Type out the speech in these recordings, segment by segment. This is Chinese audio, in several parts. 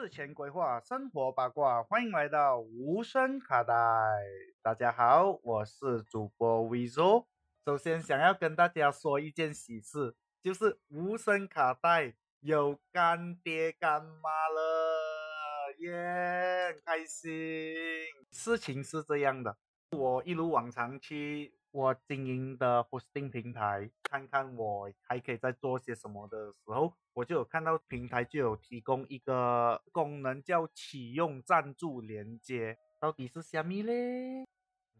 事前规划，生活八卦，欢迎来到无声卡带。大家好，我是主播 Vizo。首先想要跟大家说一件喜事，就是无声卡带有干爹干妈了，耶，开心。事情是这样的，我一如往常去我经营的 hosting 平台，看看我还可以再做些什么的时候，我就有看到平台就有提供一个功能叫启用赞助连接，到底是虾米嘞？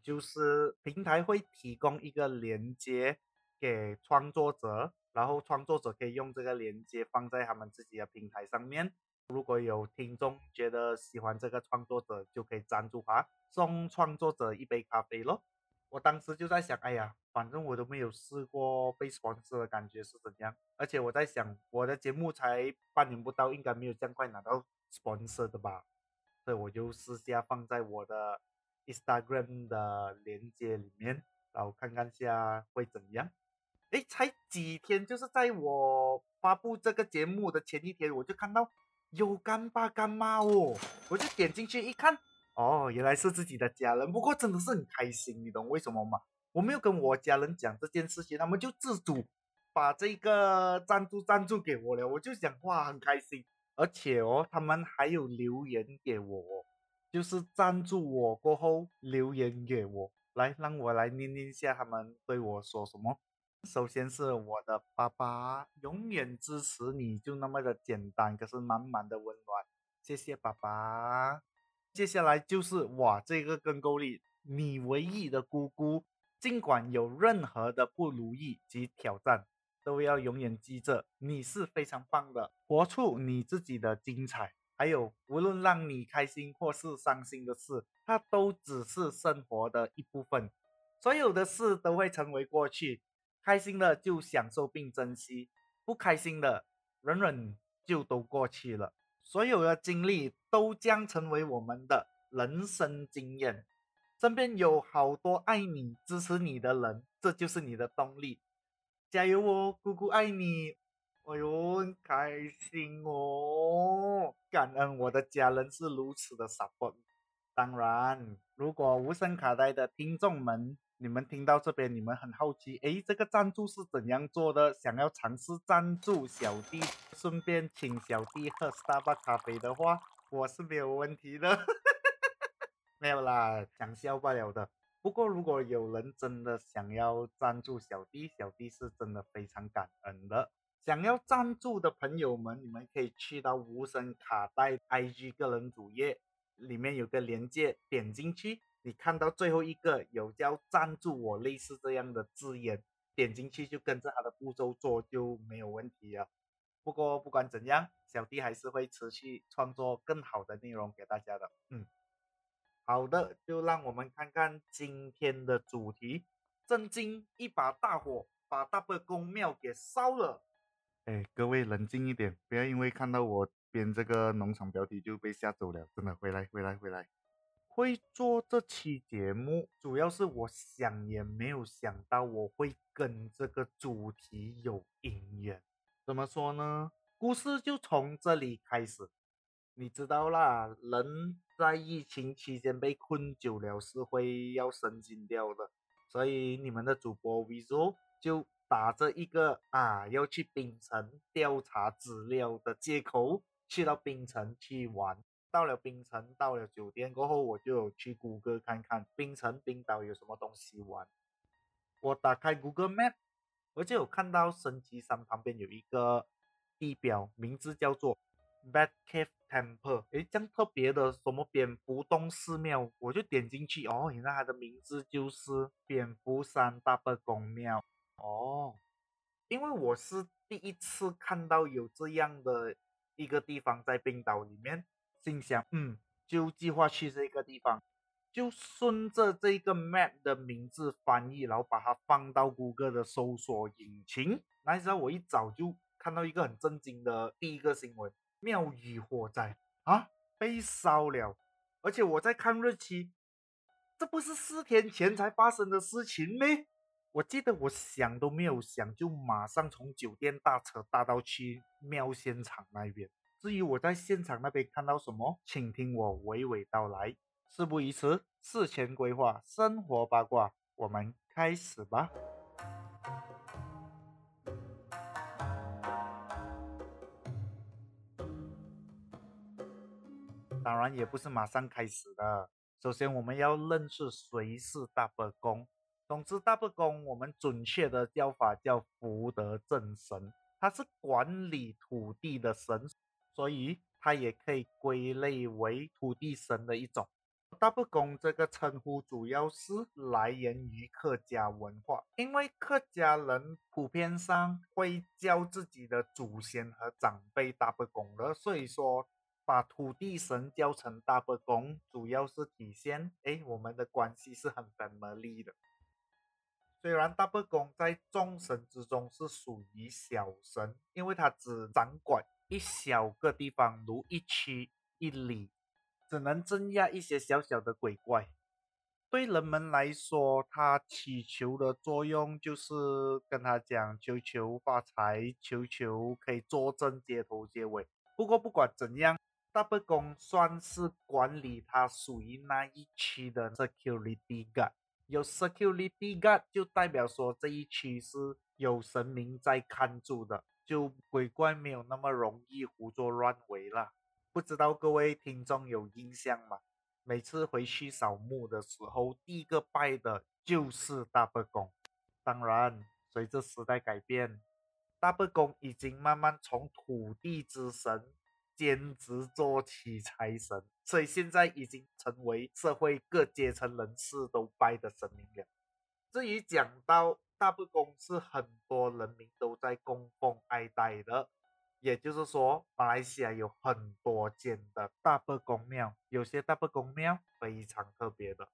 就是平台会提供一个连接给创作者，然后创作者可以用这个连接放在他们自己的平台上面。如果有听众觉得喜欢这个创作者，就可以赞助他，送创作者一杯咖啡咯。我当时就在想，哎呀，反正我都没有试过被 sponsor 的感觉是怎样，而且我在想，我的节目才半年不到，应该没有这样快拿到 sponsor 的吧，所以我就私下放在我的 Instagram 的链接里面，然后看看下会怎样。哎，才几天，就是在我发布这个节目的前一天，我就看到有干爸干妈哦，我就点进去一看。哦，原来是自己的家人，不过真的是很开心，你懂为什么吗？我没有跟我家人讲这件事情，他们就自主把这个赞助赞助给我了，我就想哇，很开心，而且哦，他们还有留言给我，就是赞助我过后留言给我，来让我来念念一下他们对我说什么。首先是我的爸爸，永远支持你，就那么的简单，可是满满的温暖，谢谢爸爸。接下来就是哇，这个更够力！你唯一的姑姑，尽管有任何的不如意及挑战，都要永远记着，你是非常棒的，活出你自己的精彩。还有，无论让你开心或是伤心的事，它都只是生活的一部分。所有的事都会成为过去，开心的就享受并珍惜，不开心的忍忍就都过去了。所有的经历都将成为我们的人生经验。身边有好多爱你、支持你的人，这就是你的动力。加油哦，姑姑爱你！哎呦，开心哦！感恩我的家人是如此的傻分。当然，如果无声卡带的听众们，你们听到这边，你们很好奇，诶，这个赞助是怎样做的？想要尝试赞助小弟，顺便请小弟喝 Starbucks 咖啡的话，我是没有问题的。没有啦，讲笑罢了的。不过如果有人真的想要赞助小弟，小弟是真的非常感恩的。想要赞助的朋友们，你们可以去到无声卡带 IG 个人主页，里面有个链接，点进去。你看到最后一个有叫赞助我类似这样的字眼，点进去就跟着他的步骤做就没有问题了。不过不管怎样，小弟还是会持续创作更好的内容给大家的。嗯，好的，就让我们看看今天的主题：震惊！一把大火把大伯公庙给烧了。哎，各位冷静一点，不要因为看到我编这个农场标题就被吓走了。真的，回来，回来，回来。会做这期节目，主要是我想也没有想到我会跟这个主题有姻缘。怎么说呢？故事就从这里开始。你知道啦，人在疫情期间被困久了是会要神经掉的，所以你们的主播 Vizo 就打着一个啊要去冰城调查资料的借口，去到冰城去玩。到了冰城，到了酒店过后，我就有去谷歌看看冰城冰岛有什么东西玩。我打开 Google Map，我就有看到升级山旁边有一个地标，名字叫做 Bat Cave Temple。诶，这样特别的什么蝙蝠洞寺庙，我就点进去。哦，原来它的名字就是蝙蝠山大伯公庙。哦，因为我是第一次看到有这样的一个地方在冰岛里面。心想，嗯，就计划去这个地方，就顺着这个 map 的名字翻译，然后把它放到谷歌的搜索引擎。那时候我一早就看到一个很震惊的第一个新闻：庙宇火灾啊，被烧了！而且我在看日期，这不是四天前才发生的事情吗？我记得我想都没有想，就马上从酒店搭车搭到去庙现场那边。至于我在现场那边看到什么，请听我娓娓道来。事不宜迟，事前规划，生活八卦，我们开始吧。当然也不是马上开始的。首先，我们要认识谁是大伯公。总之，大伯公我们准确的叫法叫福德正神，他是管理土地的神。所以它也可以归类为土地神的一种。大伯公这个称呼主要是来源于客家文化，因为客家人普遍上会叫自己的祖先和长辈大伯公的，所以说把土地神叫成大伯公，主要是体现哎我们的关系是很 family 的。虽然大伯公在众神之中是属于小神，因为他只掌管。一小个地方，如一区一里，只能镇压一些小小的鬼怪。对人们来说，他祈求的作用就是跟他讲，求求发财，求求可以坐镇街头街尾。不过不管怎样，大伯公算是管理他属于那一区的 security guard。有 security guard 就代表说这一区是有神明在看住的。就鬼怪没有那么容易胡作乱为了，不知道各位听众有印象吗？每次回去扫墓的时候，第一个拜的就是大伯公。当然，随着时代改变，大伯公已经慢慢从土地之神兼职做起财神，所以现在已经成为社会各阶层人士都拜的神明了。至于讲到，大伯公是很多人民都在供奉爱戴的，也就是说，马来西亚有很多间的大伯公庙，有些大伯公庙非常特别的，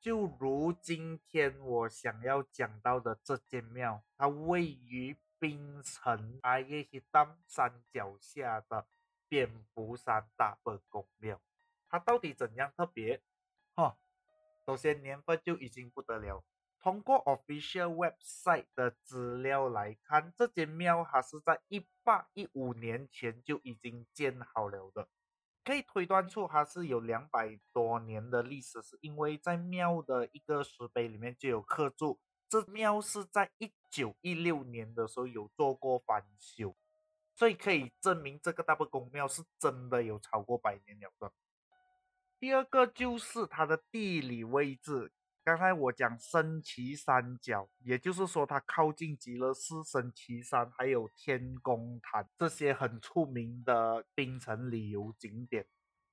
就如今天我想要讲到的这间庙，它位于槟城阿耶希丹山脚下的蝙蝠山大伯公庙，它到底怎样特别？哈，首先年份就已经不得了。通过 official website 的资料来看，这间庙它是在一八一五年前就已经建好了的，可以推断出它是有两百多年的历史，是因为在庙的一个石碑里面就有刻注，这庙是在一九一六年的时候有做过翻修，所以可以证明这个大伯公庙是真的有超过百年了的。第二个就是它的地理位置。刚才我讲升旗三角，也就是说它靠近极乐寺、升旗山，还有天宫潭这些很出名的冰城旅游景点。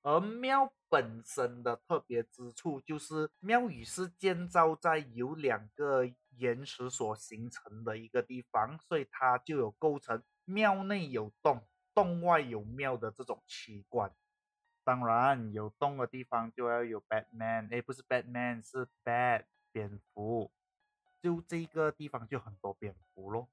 而庙本身的特别之处就是，庙宇是建造在有两个岩石所形成的一个地方，所以它就有构成庙内有洞、洞外有庙的这种奇观。当然，有洞的地方就要有 Batman，哎，不是 Batman，是 Bat 蝙蝠。就这个地方就很多蝙蝠咯。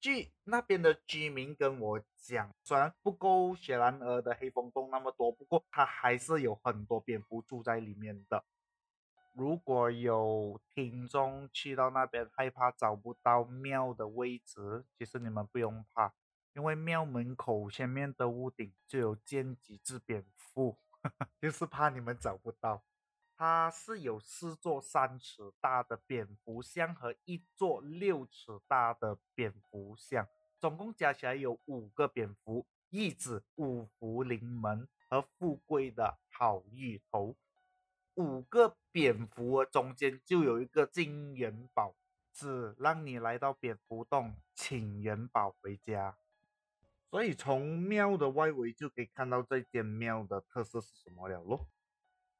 据那边的居民跟我讲，虽然不够雪兰莪的黑风洞那么多，不过它还是有很多蝙蝠住在里面的。如果有听众去到那边害怕找不到庙的位置，其实你们不用怕。因为庙门口前面的屋顶就有建几只蝙蝠，就是怕你们找不到。它是有四座三尺大的蝙蝠像和一座六尺大的蝙蝠像，总共加起来有五个蝙蝠，意指五福临门和富贵的好意头。五个蝙蝠中间就有一个金元宝，只让你来到蝙蝠洞请元宝回家。所以从庙的外围就可以看到这间庙的特色是什么了咯。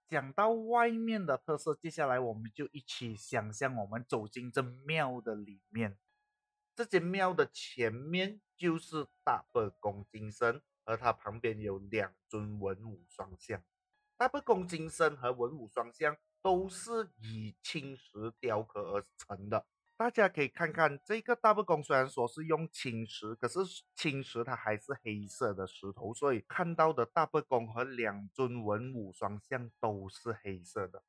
讲到外面的特色，接下来我们就一起想象我们走进这庙的里面。这间庙的前面就是大伯公金身，而它旁边有两尊文武双像。大伯公金身和文武双像都是以青石雕刻而成的。大家可以看看这个大伯公，虽然说是用青石，可是青石它还是黑色的石头，所以看到的大伯公和两尊文武双像都是黑色的。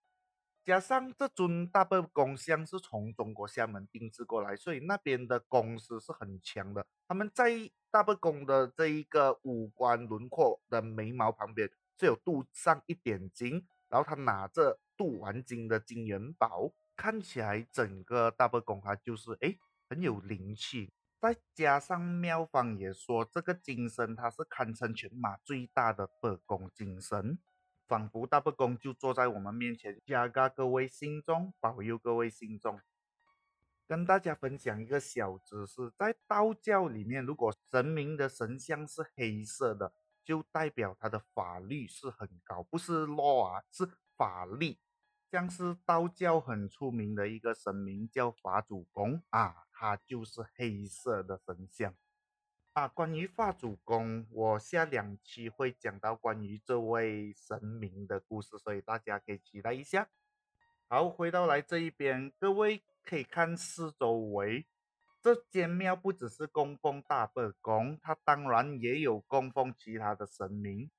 加上这尊大伯公像是从中国厦门定制过来，所以那边的公司是很强的。他们在大伯公的这一个五官轮廓的眉毛旁边是有镀上一点金，然后他拿着镀完金的金元宝，看起来整个大伯公他就是哎很有灵气。再加上妙方也说，这个金身它是堪称全马最大的伯公金身。仿佛大伯公就坐在我们面前，加嘎各位心中，保佑各位心中。跟大家分享一个小知识，在道教里面，如果神明的神像是黑色的，就代表他的法力是很高，不是 law 啊，是法力。像是道教很出名的一个神明叫法主公啊，他就是黑色的神像。啊，关于法主公，我下两期会讲到关于这位神明的故事，所以大家可以期待一下。好，回到来这一边，各位可以看四周围，这间庙不只是供奉大伯公，它当然也有供奉其他的神明。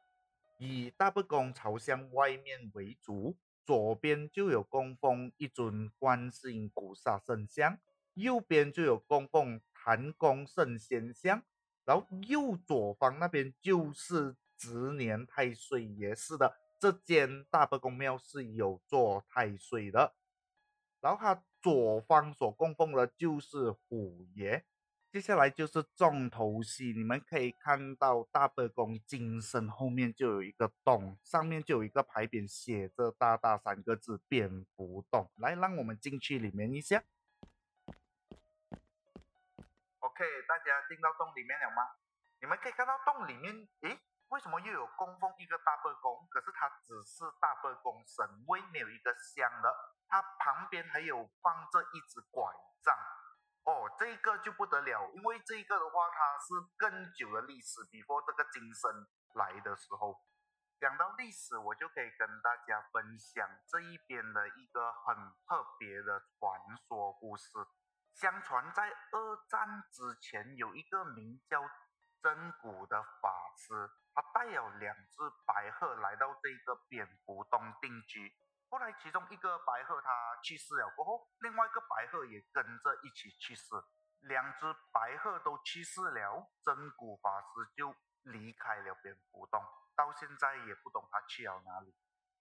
以大伯公朝向外面为主，左边就有供奉一尊观世音菩萨圣像，右边就有供奉谭公圣贤像。然后右左方那边就是值年太岁爷，是的，这间大伯公庙是有做太岁的。然后它左方所供奉的就是虎爷。接下来就是重头戏，你们可以看到大伯公金身后面就有一个洞，上面就有一个牌匾，写着“大大”三个字，蝙蝠洞。来，让我们进去里面一下。OK，大家进到洞里面了吗？你们可以看到洞里面，诶，为什么又有供奉一个大伯公？可是它只是大伯公神位，没有一个香的。它旁边还有放着一只拐杖。哦，这个就不得了，因为这个的话，它是更久的历史，before 这个金身来的时候。讲到历史，我就可以跟大家分享这一边的一个很特别的传说故事。相传在二战之前，有一个名叫真古的法师，他带有两只白鹤来到这个蝙蝠洞定居。后来其中一个白鹤它去世了过后，另外一个白鹤也跟着一起去世。两只白鹤都去世了，真古法师就离开了蝙蝠洞，到现在也不懂他去了哪里。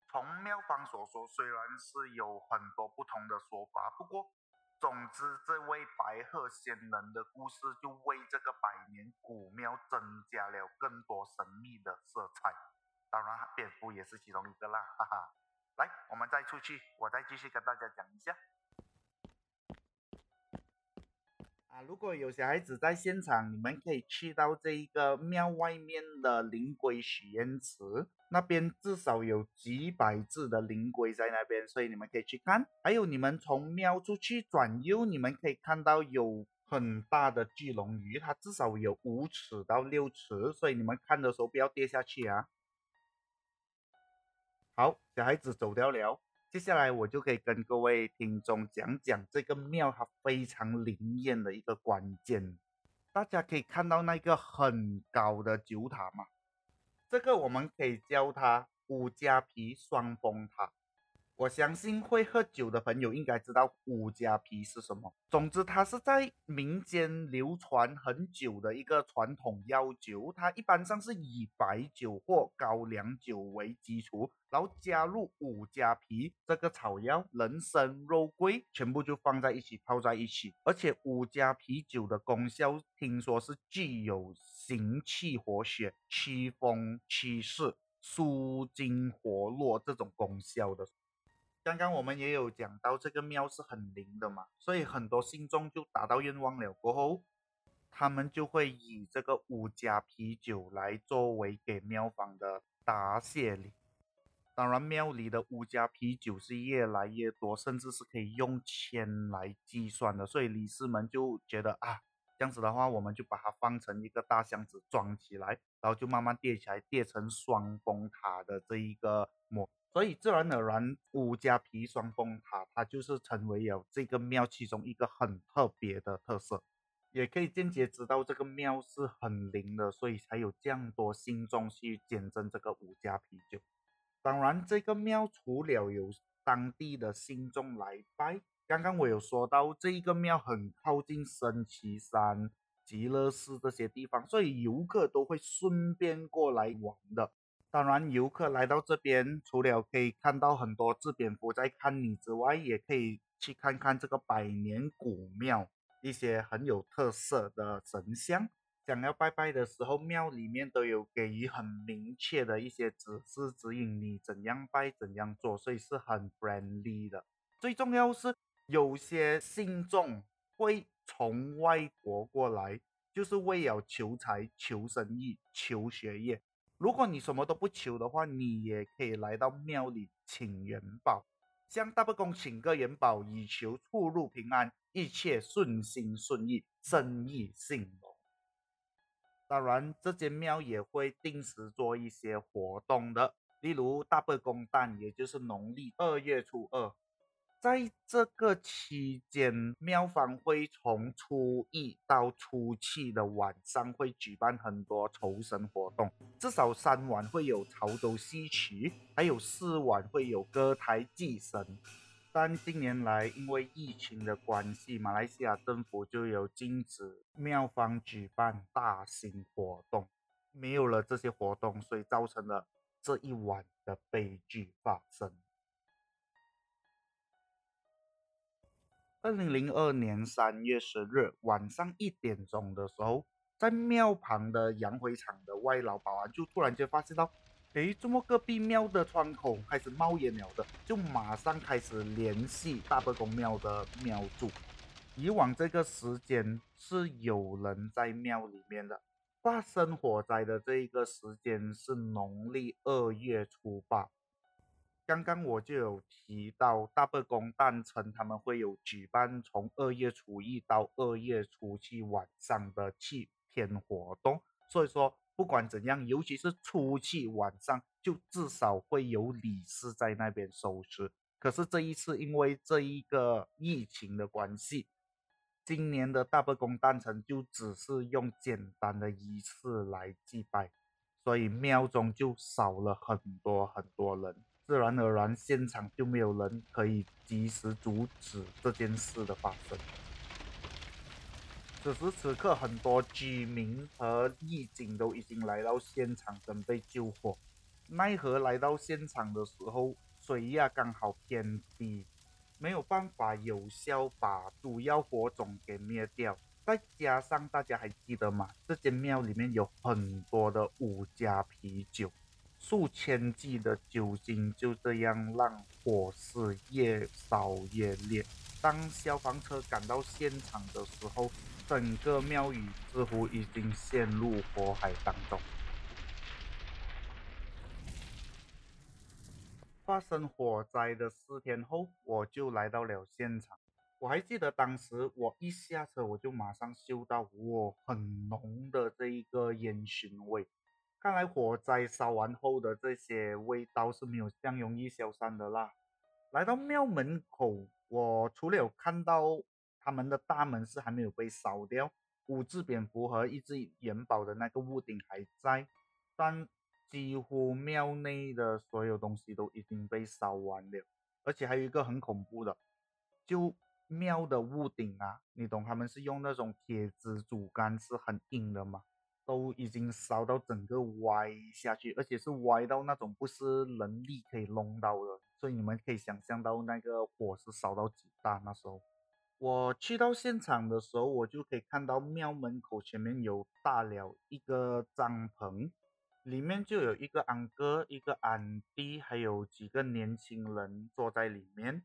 从庙方所说，虽然是有很多不同的说法，不过。总之，这位白鹤仙人的故事就为这个百年古庙增加了更多神秘的色彩。当然，蝙蝠也是其中一个啦，哈哈。来，我们再出去，我再继续跟大家讲一下。啊，如果有小孩子在现场，你们可以去到这一个庙外面的灵龟许愿池，那边至少有几百只的灵龟在那边，所以你们可以去看。还有，你们从庙出去转右，你们可以看到有很大的巨龙鱼，它至少有五尺到六尺，所以你们看的时候不要跌下去啊。好，小孩子走掉了。接下来我就可以跟各位听众讲讲这个庙它非常灵验的一个关键。大家可以看到那个很高的九塔嘛？这个我们可以叫它五加皮双峰塔。我相信会喝酒的朋友应该知道五加皮是什么。总之，它是在民间流传很久的一个传统药酒。它一般上是以白酒或高粱酒为基础，然后加入五加皮这个草药、人参、肉桂，全部就放在一起泡在一起。而且五加啤酒的功效听说是具有行气活血、祛风祛湿、舒筋活络这种功效的。刚刚我们也有讲到这个庙是很灵的嘛，所以很多信众就达到愿望了过后，他们就会以这个五加啤酒来作为给庙方的答谢礼。当然，庙里的五加啤酒是越来越多，甚至是可以用千来计算的，所以李师们就觉得啊，这样子的话，我们就把它放成一个大箱子装起来，然后就慢慢叠起来，叠成双峰塔的这一个模。所以自然而然，五家皮双峰塔它就是成为了这个庙其中一个很特别的特色，也可以间接知道这个庙是很灵的，所以才有这样多信众去见证这个五家啤酒。当然，这个庙除了有当地的信众来拜，刚刚我有说到这一个庙很靠近升旗山、极乐寺这些地方，所以游客都会顺便过来玩的。当然，游客来到这边，除了可以看到很多自蝙蝠在看你之外，也可以去看看这个百年古庙，一些很有特色的神像。想要拜拜的时候，庙里面都有给予很明确的一些指示指引，你怎样拜怎样做，所以是很 friendly 的。最重要是有些信众会从外国过来，就是为了求财、求生意、求学业。如果你什么都不求的话，你也可以来到庙里请元宝，向大伯公请个元宝，以求出入平安，一切顺心顺意，生意兴隆。当然，这间庙也会定时做一些活动的，例如大伯公诞，也就是农历二月初二，在这个期间，庙方会从初一到初七的晚上会举办很多酬神活动，至少三晚会有潮州戏曲，还有四晚会有歌台祭神。但近年来，因为疫情的关系，马来西亚政府就有禁止庙方举办大型活动，没有了这些活动，所以造成了这一晚的悲剧发生。二零零二年三月十日晚上一点钟的时候，在庙旁的洋灰厂的外劳保安就突然间发现到。诶，怎么隔壁庙的窗口开始冒烟了的？就马上开始联系大伯公庙的庙主。以往这个时间是有人在庙里面的。发生火灾的这一个时间是农历二月初八。刚刚我就有提到大伯公诞辰，他们会有举办从二月初一到二月初七晚上的七天活动，所以说。不管怎样，尤其是初七晚上，就至少会有理事在那边收尸。可是这一次，因为这一个疫情的关系，今年的大伯公诞辰就只是用简单的仪式来祭拜，所以庙中就少了很多很多人，自然而然现场就没有人可以及时阻止这件事的发生。此时此刻，很多居民和义警都已经来到现场准备救火，奈何来到现场的时候，水压刚好偏低，没有办法有效把主要火种给灭掉。再加上大家还记得吗？这间庙里面有很多的五加啤酒，数千剂的酒精就这样让火势越烧越烈。当消防车赶到现场的时候，整个庙宇似乎已经陷入火海当中。发生火灾的四天后，我就来到了现场。我还记得当时我一下车，我就马上嗅到哇很浓的这一个烟熏味。看来火灾烧完后的这些味道是没有这样容易消散的啦。来到庙门口，我除了有看到。他们的大门是还没有被烧掉，五只蝙蝠和一只元宝的那个屋顶还在，但几乎庙内的所有东西都已经被烧完了。而且还有一个很恐怖的，就庙的屋顶啊，你懂他们是用那种铁枝竹竿，是很硬的吗，都已经烧到整个歪下去，而且是歪到那种不是人力可以弄到的，所以你们可以想象到那个火是烧到几大那时候。我去到现场的时候，我就可以看到庙门口前面有搭了一个帐篷，里面就有一个安哥、一个安弟，还有几个年轻人坐在里面。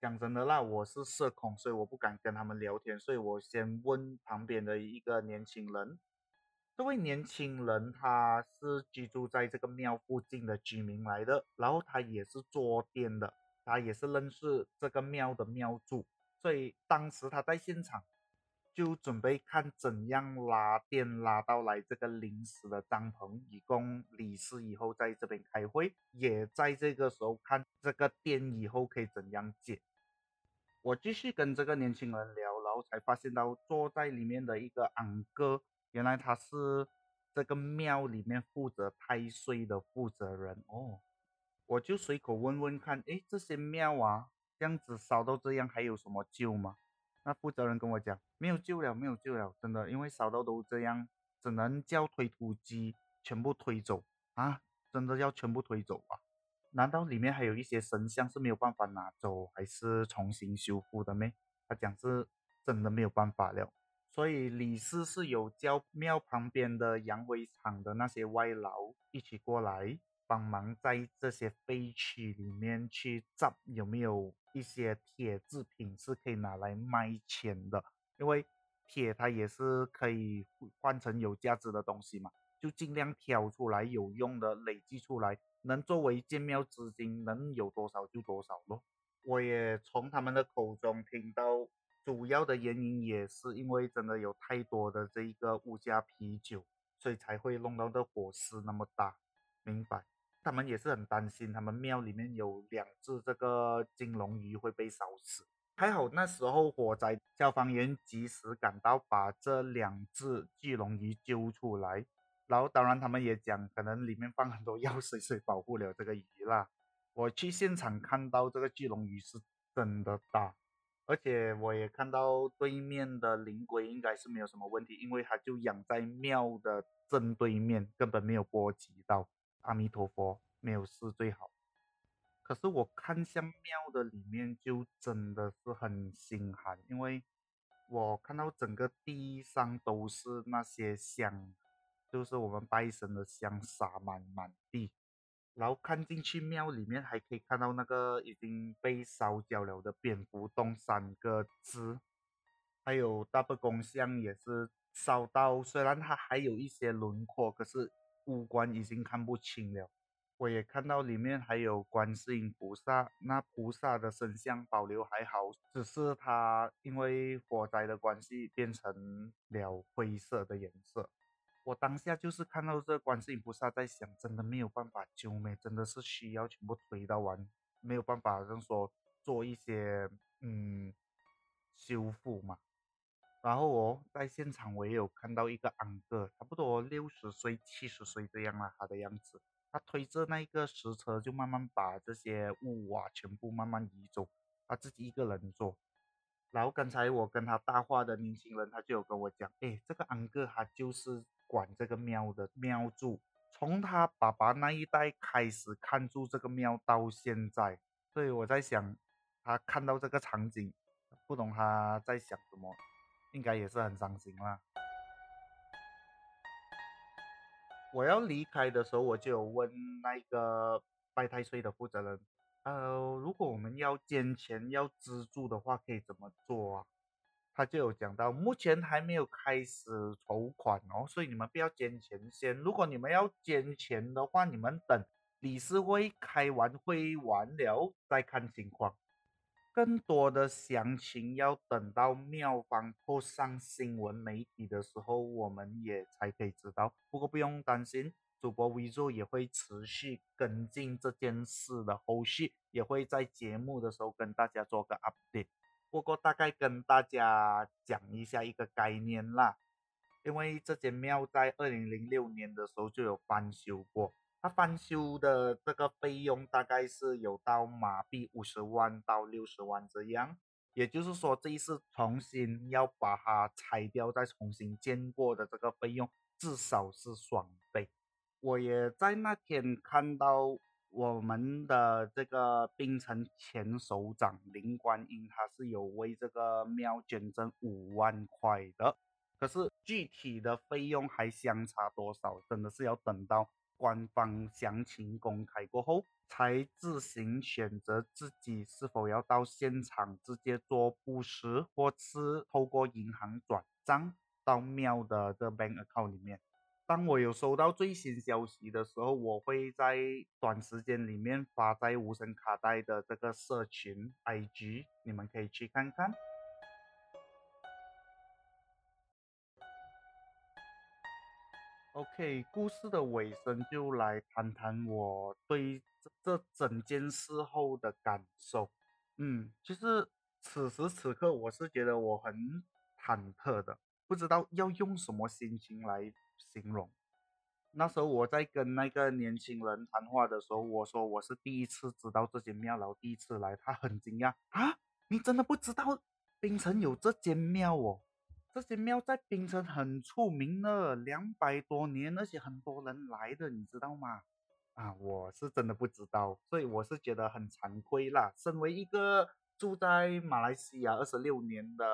讲真的啦，我是社恐，所以我不敢跟他们聊天，所以我先问旁边的一个年轻人。这位年轻人他是居住在这个庙附近的居民来的，然后他也是做店的，他也是认识这个庙的庙主。所以当时他在现场，就准备看怎样拉电拉到来这个临时的帐篷，以供理事以后在这边开会。也在这个时候看这个电以后可以怎样解。我继续跟这个年轻人聊，然后才发现到坐在里面的一个安哥，原来他是这个庙里面负责太岁的负责人哦。我就随口问问看，诶，这些庙啊，这样子烧到这样，还有什么救吗？那负责人跟我讲，没有救了，没有救了，真的，因为烧到都这样，只能叫推土机全部推走啊，真的要全部推走啊？难道里面还有一些神像是没有办法拿走，还是重新修复的咩？他讲是真的没有办法了，所以李氏是有叫庙旁边的洋灰厂的那些外劳一起过来。帮忙在这些废墟里面去找有没有一些铁制品是可以拿来卖钱的，因为铁它也是可以换成有价值的东西嘛，就尽量挑出来有用的累积出来，能作为建庙资金，能有多少就多少咯。我也从他们的口中听到，主要的原因也是因为真的有太多的这一个物价啤酒，所以才会弄到这火势那么大，明白？他们也是很担心，他们庙里面有两只这个金龙鱼会被烧死。还好那时候火灾，消防员及时赶到，把这两只巨龙鱼揪出来。然后当然他们也讲，可能里面放很多 药水，所以保护了这个鱼啦。我去现场看到这个巨龙鱼是真的大，而且我也看到对面的灵龟应该是没有什么问题，因为它就养在庙的正对面，根本没有波及到。阿弥陀佛，没有事最好。可是我看向庙的里面，就真的是很心寒，因为我看到整个地上都是那些香，就是我们拜神的香洒满满地。然后看进去庙里面，还可以看到那个已经被烧焦了的蝙蝠洞三个字，还有大伯公像也是烧到，虽然它还有一些轮廓，可是。五官已经看不清了，我也看到里面还有观世音菩萨，那菩萨的身像保留还好，只是它因为火灾的关系变成了灰色的颜色。我当下就是看到这观世音菩萨，在想，真的没有办法救没，真的是需要全部推到完，没有办法，就说做一些嗯修复嘛。然后我在现场，我也有看到一个安哥，差不多六十岁、七十岁这样了，他的样子，他推着那一个石车，就慢慢把这些物瓦全部慢慢移走，他自己一个人做。然后刚才我跟他搭话的年轻人，他就有跟我讲，哎，这个安哥他就是管这个庙的庙主，从他爸爸那一代开始看住这个庙到现在，所以我在想，他看到这个场景，不懂他在想什么。应该也是很伤心啦。我要离开的时候，我就有问那个拜太岁的负责人，呃，如果我们要捐钱要资助的话，可以怎么做啊？他就有讲到，目前还没有开始筹款哦，所以你们不要捐钱先。如果你们要捐钱的话，你们等理事会开完会完了再看情况。更多的详情要等到庙方破上新闻媒体的时候，我们也才可以知道。不过不用担心，主播 V 座也会持续跟进这件事的后续，也会在节目的时候跟大家做个 update。不过大概跟大家讲一下一个概念啦，因为这间庙在二零零六年的时候就有翻修过。它翻修的这个费用大概是有到马币五十万到六十万这样，也就是说这一次重新要把它拆掉再重新建过的这个费用至少是双倍。我也在那天看到我们的这个槟城前首长林观音，他是有为这个庙捐赠五万块的，可是具体的费用还相差多少，真的是要等到。官方详情公开过后，才自行选择自己是否要到现场直接做布施，或是透过银行转账到庙的这 bank account 里面。当我有收到最新消息的时候，我会在短时间里面发在无声卡带的这个社群 IG，你们可以去看看。OK，故事的尾声就来谈谈我对这这整件事后的感受。嗯，其实此时此刻我是觉得我很忐忑的，不知道要用什么心情来形容。那时候我在跟那个年轻人谈话的时候，我说我是第一次知道这间庙，然后第一次来，他很惊讶啊，你真的不知道槟城有这间庙哦？这间庙在槟城很出名的，两百多年，而且很多人来的，你知道吗？啊，我是真的不知道，所以我是觉得很惭愧啦。身为一个住在马来西亚二十六年的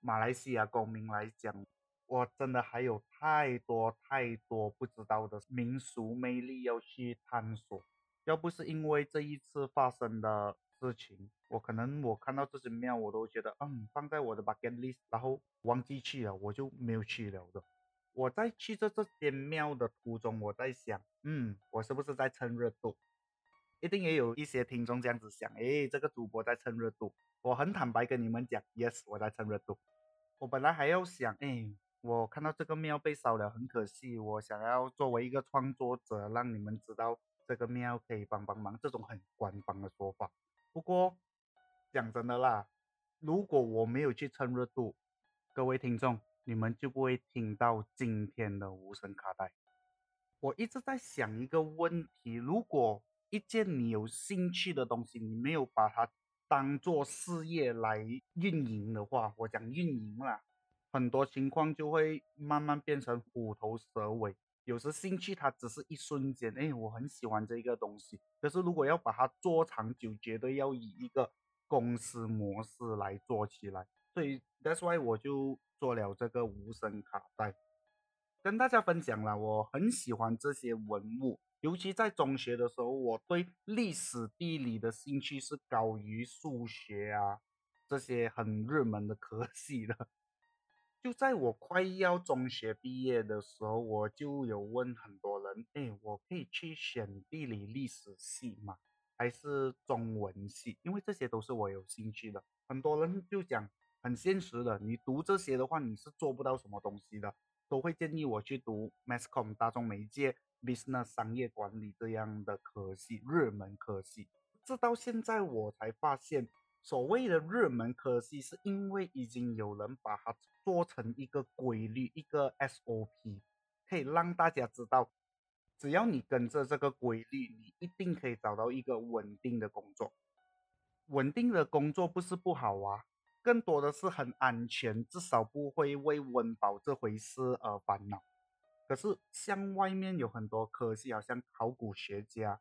马来西亚公民来讲，我真的还有太多太多不知道的民俗魅力要去探索。要不是因为这一次发生的事情，我可能我看到这些庙，我都觉得嗯，放在我的 bucket list，然后忘记去了，我就没有去了的。我在去这这间庙的途中，我在想，嗯，我是不是在蹭热度？一定也有一些听众这样子想，诶，这个主播在蹭热度。我很坦白跟你们讲，yes，我在蹭热度。我本来还要想，哎。我看到这个庙被烧了，很可惜。我想要作为一个创作者，让你们知道这个庙可以帮帮忙，这种很官方的说法。不过讲真的啦，如果我没有去蹭热度，各位听众，你们就不会听到今天的无声卡带。我一直在想一个问题：如果一件你有兴趣的东西，你没有把它当做事业来运营的话，我讲运营啦。很多情况就会慢慢变成虎头蛇尾。有时兴趣它只是一瞬间，哎，我很喜欢这个东西。可是如果要把它做长久，绝对要以一个公司模式来做起来。所以 that's why 我就做了这个无声卡带，跟大家分享了。我很喜欢这些文物，尤其在中学的时候，我对历史地理的兴趣是高于数学啊这些很热门的科系的。就在我快要中学毕业的时候，我就有问很多人：“哎，我可以去选地理历史系吗？还是中文系？因为这些都是我有兴趣的。”很多人就讲很现实的，你读这些的话，你是做不到什么东西的，都会建议我去读 masscom 大众媒介、business 商业管理这样的科系，热门科系。直到现在我才发现。所谓的热门科系，是因为已经有人把它做成一个规律，一个 SOP，可以让大家知道，只要你跟着这个规律，你一定可以找到一个稳定的工作。稳定的工作不是不好啊，更多的是很安全，至少不会为温饱这回事而烦恼。可是像外面有很多科系，好像考古学家、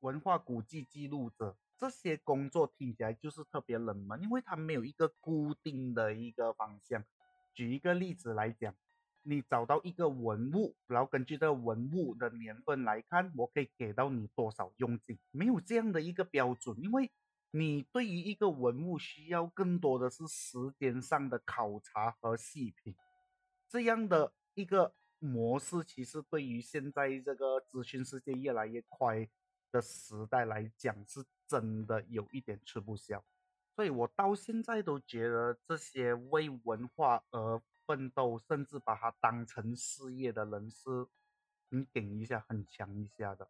文化古迹记录者。这些工作听起来就是特别冷门，因为它没有一个固定的一个方向。举一个例子来讲，你找到一个文物，然后根据这个文物的年份来看，我可以给到你多少佣金，没有这样的一个标准，因为你对于一个文物需要更多的是时间上的考察和细品。这样的一个模式，其实对于现在这个资讯世界越来越快的时代来讲是。真的有一点吃不消，所以我到现在都觉得这些为文化而奋斗，甚至把它当成事业的人是很顶一下、很强一下的。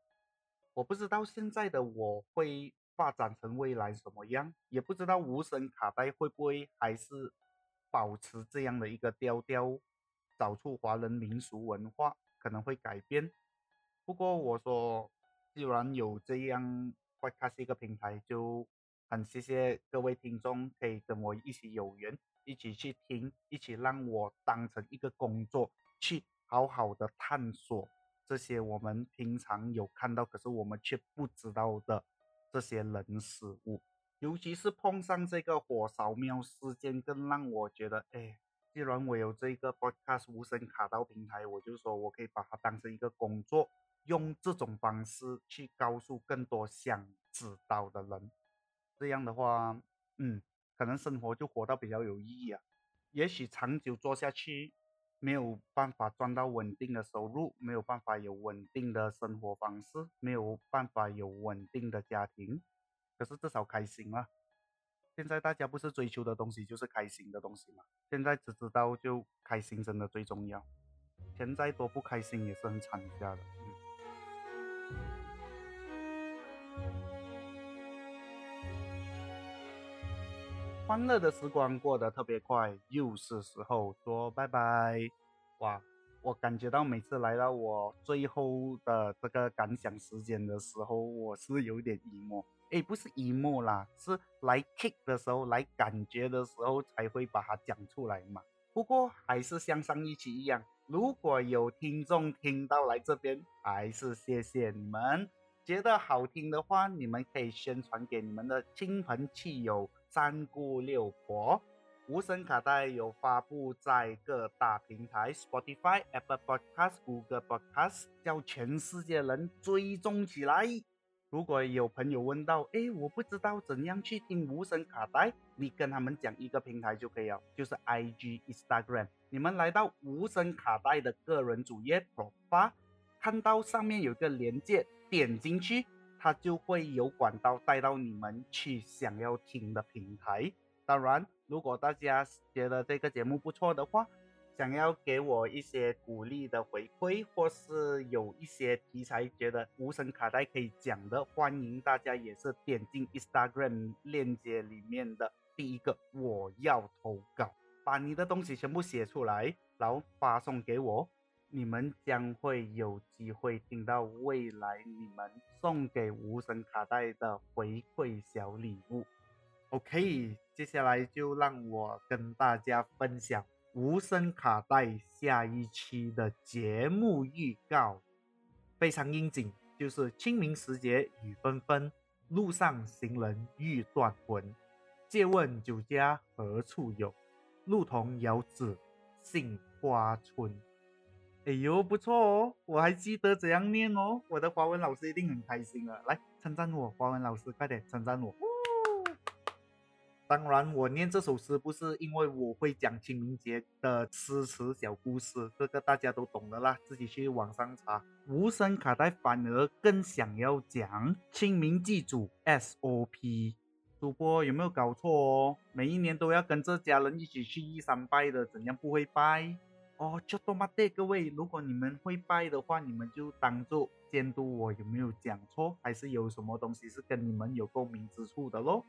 我不知道现在的我会发展成未来什么样，也不知道无声卡带会不会还是保持这样的一个调调，找出华人民俗文化可能会改变。不过我说，既然有这样。它是一个平台，就很谢谢各位听众可以跟我一起有缘，一起去听，一起让我当成一个工作去好好的探索这些我们平常有看到，可是我们却不知道的这些人事物。尤其是碰上这个火烧庙事件，更让我觉得，哎，既然我有这个 podcast 无声卡到平台，我就说我可以把它当成一个工作。用这种方式去告诉更多想知道的人，这样的话，嗯，可能生活就活到比较有意义啊。也许长久做下去，没有办法赚到稳定的收入，没有办法有稳定的生活方式，没有办法有稳定的家庭，可是至少开心了。现在大家不是追求的东西就是开心的东西嘛？现在只知道就开心真的最重要，钱再多不开心也是很惨下的。欢乐的时光过得特别快，又是时候说拜拜。哇，我感觉到每次来到我最后的这个感想时间的时候，我是有点 emo。诶，不是 emo 啦，是来 kick 的时候，来感觉的时候才会把它讲出来嘛。不过还是像上一期一样，如果有听众听到来这边，还是谢谢你们。觉得好听的话，你们可以宣传给你们的亲朋戚友、三姑六婆。无声卡带有发布在各大平台，Spotify、Apple Podcast、Google Podcast，叫全世界人追踪起来。如果有朋友问到，哎，我不知道怎样去听无声卡带，你跟他们讲一个平台就可以了，就是 IG、Instagram。你们来到无声卡带的个人主页 profile，看到上面有个连接，点进去，它就会有管道带到你们去想要听的平台。当然。如果大家觉得这个节目不错的话，想要给我一些鼓励的回馈，或是有一些题材觉得无声卡带可以讲的，欢迎大家也是点进 Instagram 链接里面的第一个我要投稿，把你的东西全部写出来，然后发送给我，你们将会有机会听到未来你们送给无声卡带的回馈小礼物。OK，接下来就让我跟大家分享无声卡带下一期的节目预告，非常应景，就是清明时节雨纷纷，路上行人欲断魂。借问酒家何处有？牧童遥指杏花村。哎呦，不错哦，我还记得怎样念哦，我的华文老师一定很开心了。来称赞我，华文老师，快点称赞我。当然，我念这首诗不是因为我会讲清明节的诗词小故事，这个大家都懂的啦，自己去网上查。无声卡带反而更想要讲清明祭祖 SOP。主播有没有搞错哦？每一年都要跟着家人一起去义山拜的，怎样不会拜？哦，就多么对各位，如果你们会拜的话，你们就当做监督我有没有讲错，还是有什么东西是跟你们有共鸣之处的喽。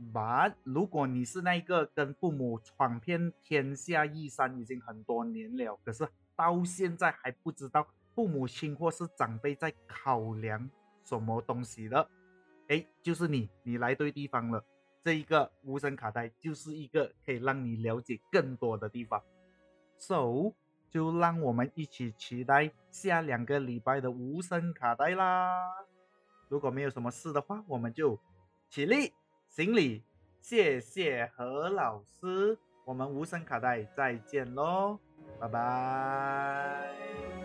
But 如果你是那个跟父母闯遍天下一山已经很多年了，可是到现在还不知道父母亲或是长辈在考量什么东西的，哎，就是你，你来对地方了。这一个无声卡带就是一个可以让你了解更多的地方。So 就让我们一起期待下两个礼拜的无声卡带啦。如果没有什么事的话，我们就起立。行礼，谢谢何老师，我们无声卡带再见喽，拜拜。